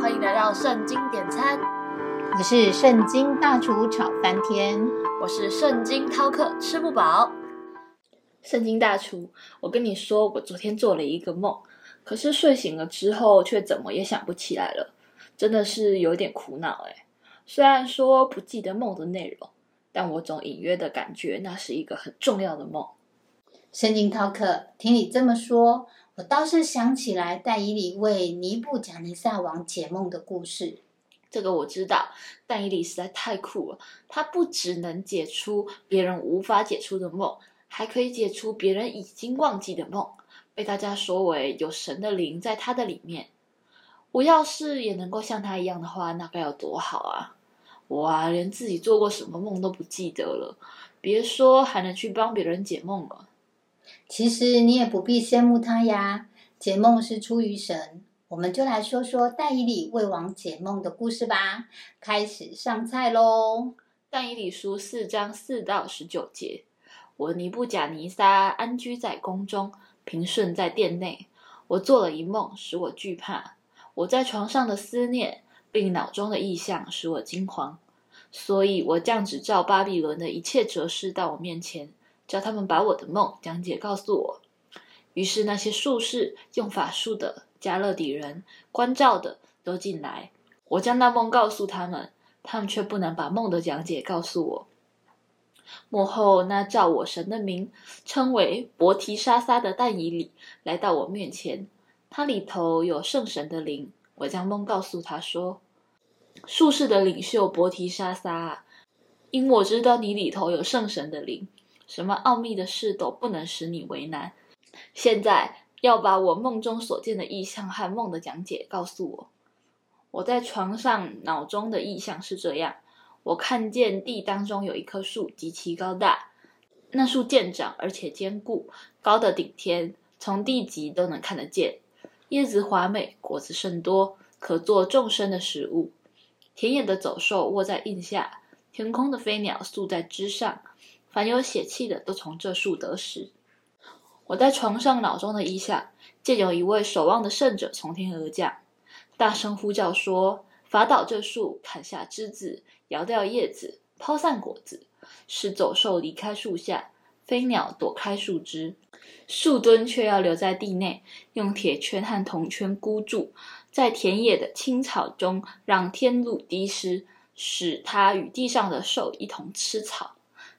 欢迎来到圣经点餐，我是圣经大厨炒翻天，我是圣经饕客吃不饱。圣经大厨，我跟你说，我昨天做了一个梦，可是睡醒了之后却怎么也想不起来了，真的是有点苦恼哎。虽然说不记得梦的内容，但我总隐约的感觉那是一个很重要的梦。圣经饕客，听你这么说，我倒是想起来戴伊里为尼布贾尼撒王解梦的故事。这个我知道，但伊里实在太酷了，他不只能解出别人无法解出的梦。还可以解出别人已经忘记的梦，被大家说为有神的灵在他的里面。我要是也能够像他一样的话，那该有多好啊！我啊，连自己做过什么梦都不记得了，别说还能去帮别人解梦了。其实你也不必羡慕他呀，解梦是出于神。我们就来说说但以理为王解梦的故事吧。开始上菜喽！但以理书四章四到十九节。我尼布贾尼撒安居在宫中，平顺在殿内。我做了一梦，使我惧怕。我在床上的思念，并脑中的意象，使我惊惶。所以我降旨照巴比伦的一切哲士到我面前，叫他们把我的梦讲解告诉我。于是那些术士、用法术的、加勒底人、关照的都进来。我将那梦告诉他们，他们却不能把梦的讲解告诉我。幕后那照我神的名称为伯提沙撒的但以里来到我面前，他里头有圣神的灵。我将梦告诉他说：“术士的领袖伯提沙撒，因我知道你里头有圣神的灵，什么奥秘的事都不能使你为难。现在要把我梦中所见的意象和梦的讲解告诉我。我在床上脑中的意象是这样。”我看见地当中有一棵树，极其高大。那树健长而且坚固，高的顶天，从地极都能看得见。叶子华美，果子甚多，可做众生的食物。田野的走兽卧在印下，天空的飞鸟宿在枝上。凡有血气的，都从这树得食。我在床上脑中的意象，见有一位守望的圣者从天而降，大声呼叫说。伐倒这树，砍下枝子，摇掉叶子，抛散果子，使走兽离开树下，飞鸟躲开树枝，树墩却要留在地内，用铁圈和铜圈箍住，在田野的青草中让天露滴湿，使它与地上的兽一同吃草，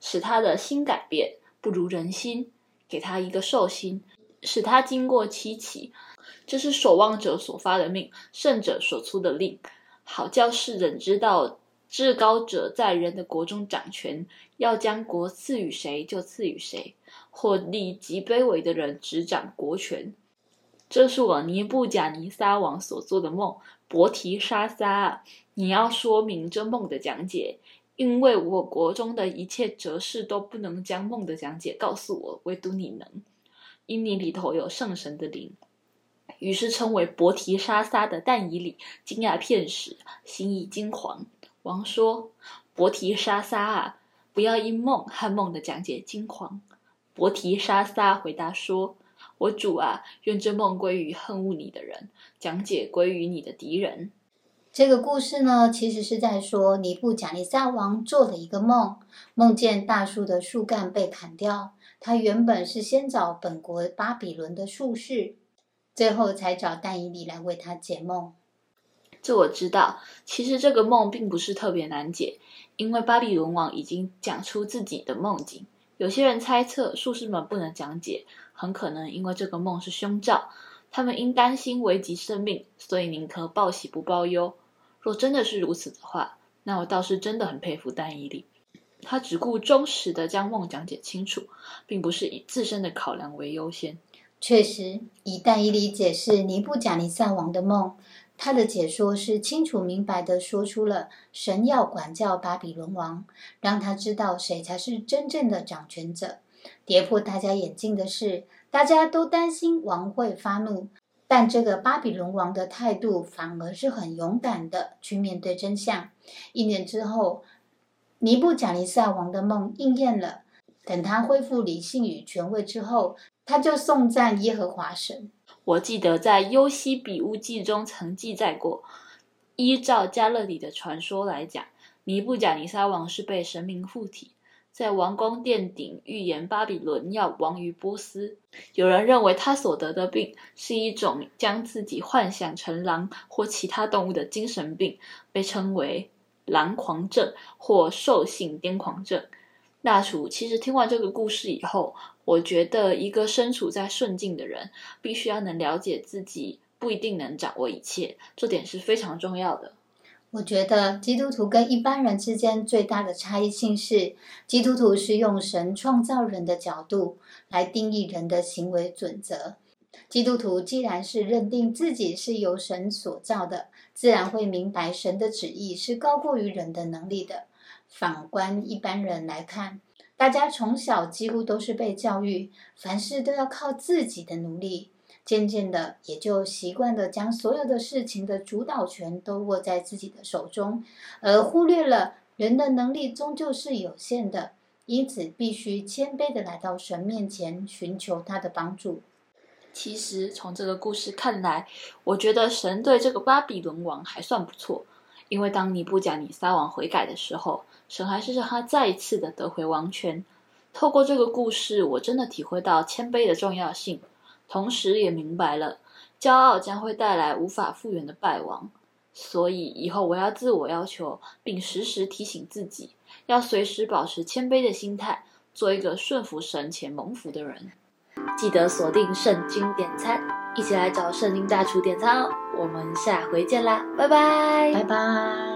使他的心改变，不如人心，给他一个兽心，使他经过七起。这是守望者所发的命，圣者所出的令。好叫世人知道，至高者在人的国中掌权，要将国赐予谁就赐予谁，或立极卑微的人执掌国权。这是我尼布甲尼撒王所做的梦，伯提沙撒，你要说明这梦的讲解，因为我国中的一切哲士都不能将梦的讲解告诉我，唯独你能，因你里头有圣神的灵。于是称为伯提沙撒的但以里惊讶片时，心意惊惶。王说：“伯提沙撒啊，不要因梦和梦的讲解惊惶。”伯提沙撒回答说：“我主啊，愿这梦归于恨恶你的人，讲解归于你的敌人。”这个故事呢，其实是在说尼布贾尼撒王做了一个梦，梦见大树的树干被砍掉。他原本是先找本国巴比伦的术士。最后才找但以理来为他解梦。这我知道。其实这个梦并不是特别难解，因为巴比伦王已经讲出自己的梦境。有些人猜测术士们不能讲解，很可能因为这个梦是凶兆，他们因担心危及生命，所以宁可报喜不报忧。若真的是如此的话，那我倒是真的很佩服但以理。他只顾忠实的将梦讲解清楚，并不是以自身的考量为优先。确实，以但以理解释尼布甲尼撒王的梦，他的解说是清楚明白的说出了神要管教巴比伦王，让他知道谁才是真正的掌权者。跌破大家眼镜的是，大家都担心王会发怒，但这个巴比伦王的态度反而是很勇敢的去面对真相。一年之后，尼布甲尼撒王的梦应验了。等他恢复理性与权威之后。他就颂赞耶和华神。我记得在《优西比乌记》中曾记载过，依照加勒底的传说来讲，尼布甲尼撒王是被神明附体，在王宫殿顶预言巴比伦要亡于波斯。有人认为他所得的病是一种将自己幻想成狼或其他动物的精神病，被称为狼狂症或兽性癫狂症。大厨，其实听完这个故事以后，我觉得一个身处在顺境的人，必须要能了解自己。不一定能掌握一切，这点是非常重要的。我觉得基督徒跟一般人之间最大的差异性是，基督徒是用神创造人的角度来定义人的行为准则。基督徒既然是认定自己是由神所造的，自然会明白神的旨意是高过于人的能力的。反观一般人来看，大家从小几乎都是被教育，凡事都要靠自己的努力。渐渐的，也就习惯的将所有的事情的主导权都握在自己的手中，而忽略了人的能力终究是有限的，因此必须谦卑的来到神面前寻求他的帮助。其实从这个故事看来，我觉得神对这个巴比伦王还算不错，因为当尼布甲尼撒王悔改的时候，神还是让他再一次的得回王权。透过这个故事，我真的体会到谦卑的重要性。同时也明白了，骄傲将会带来无法复原的败亡，所以以后我要自我要求，并时时提醒自己，要随时保持谦卑的心态，做一个顺服神且蒙福的人。记得锁定圣经点餐，一起来找圣经大厨点餐哦！我们下回见啦，拜拜，拜拜。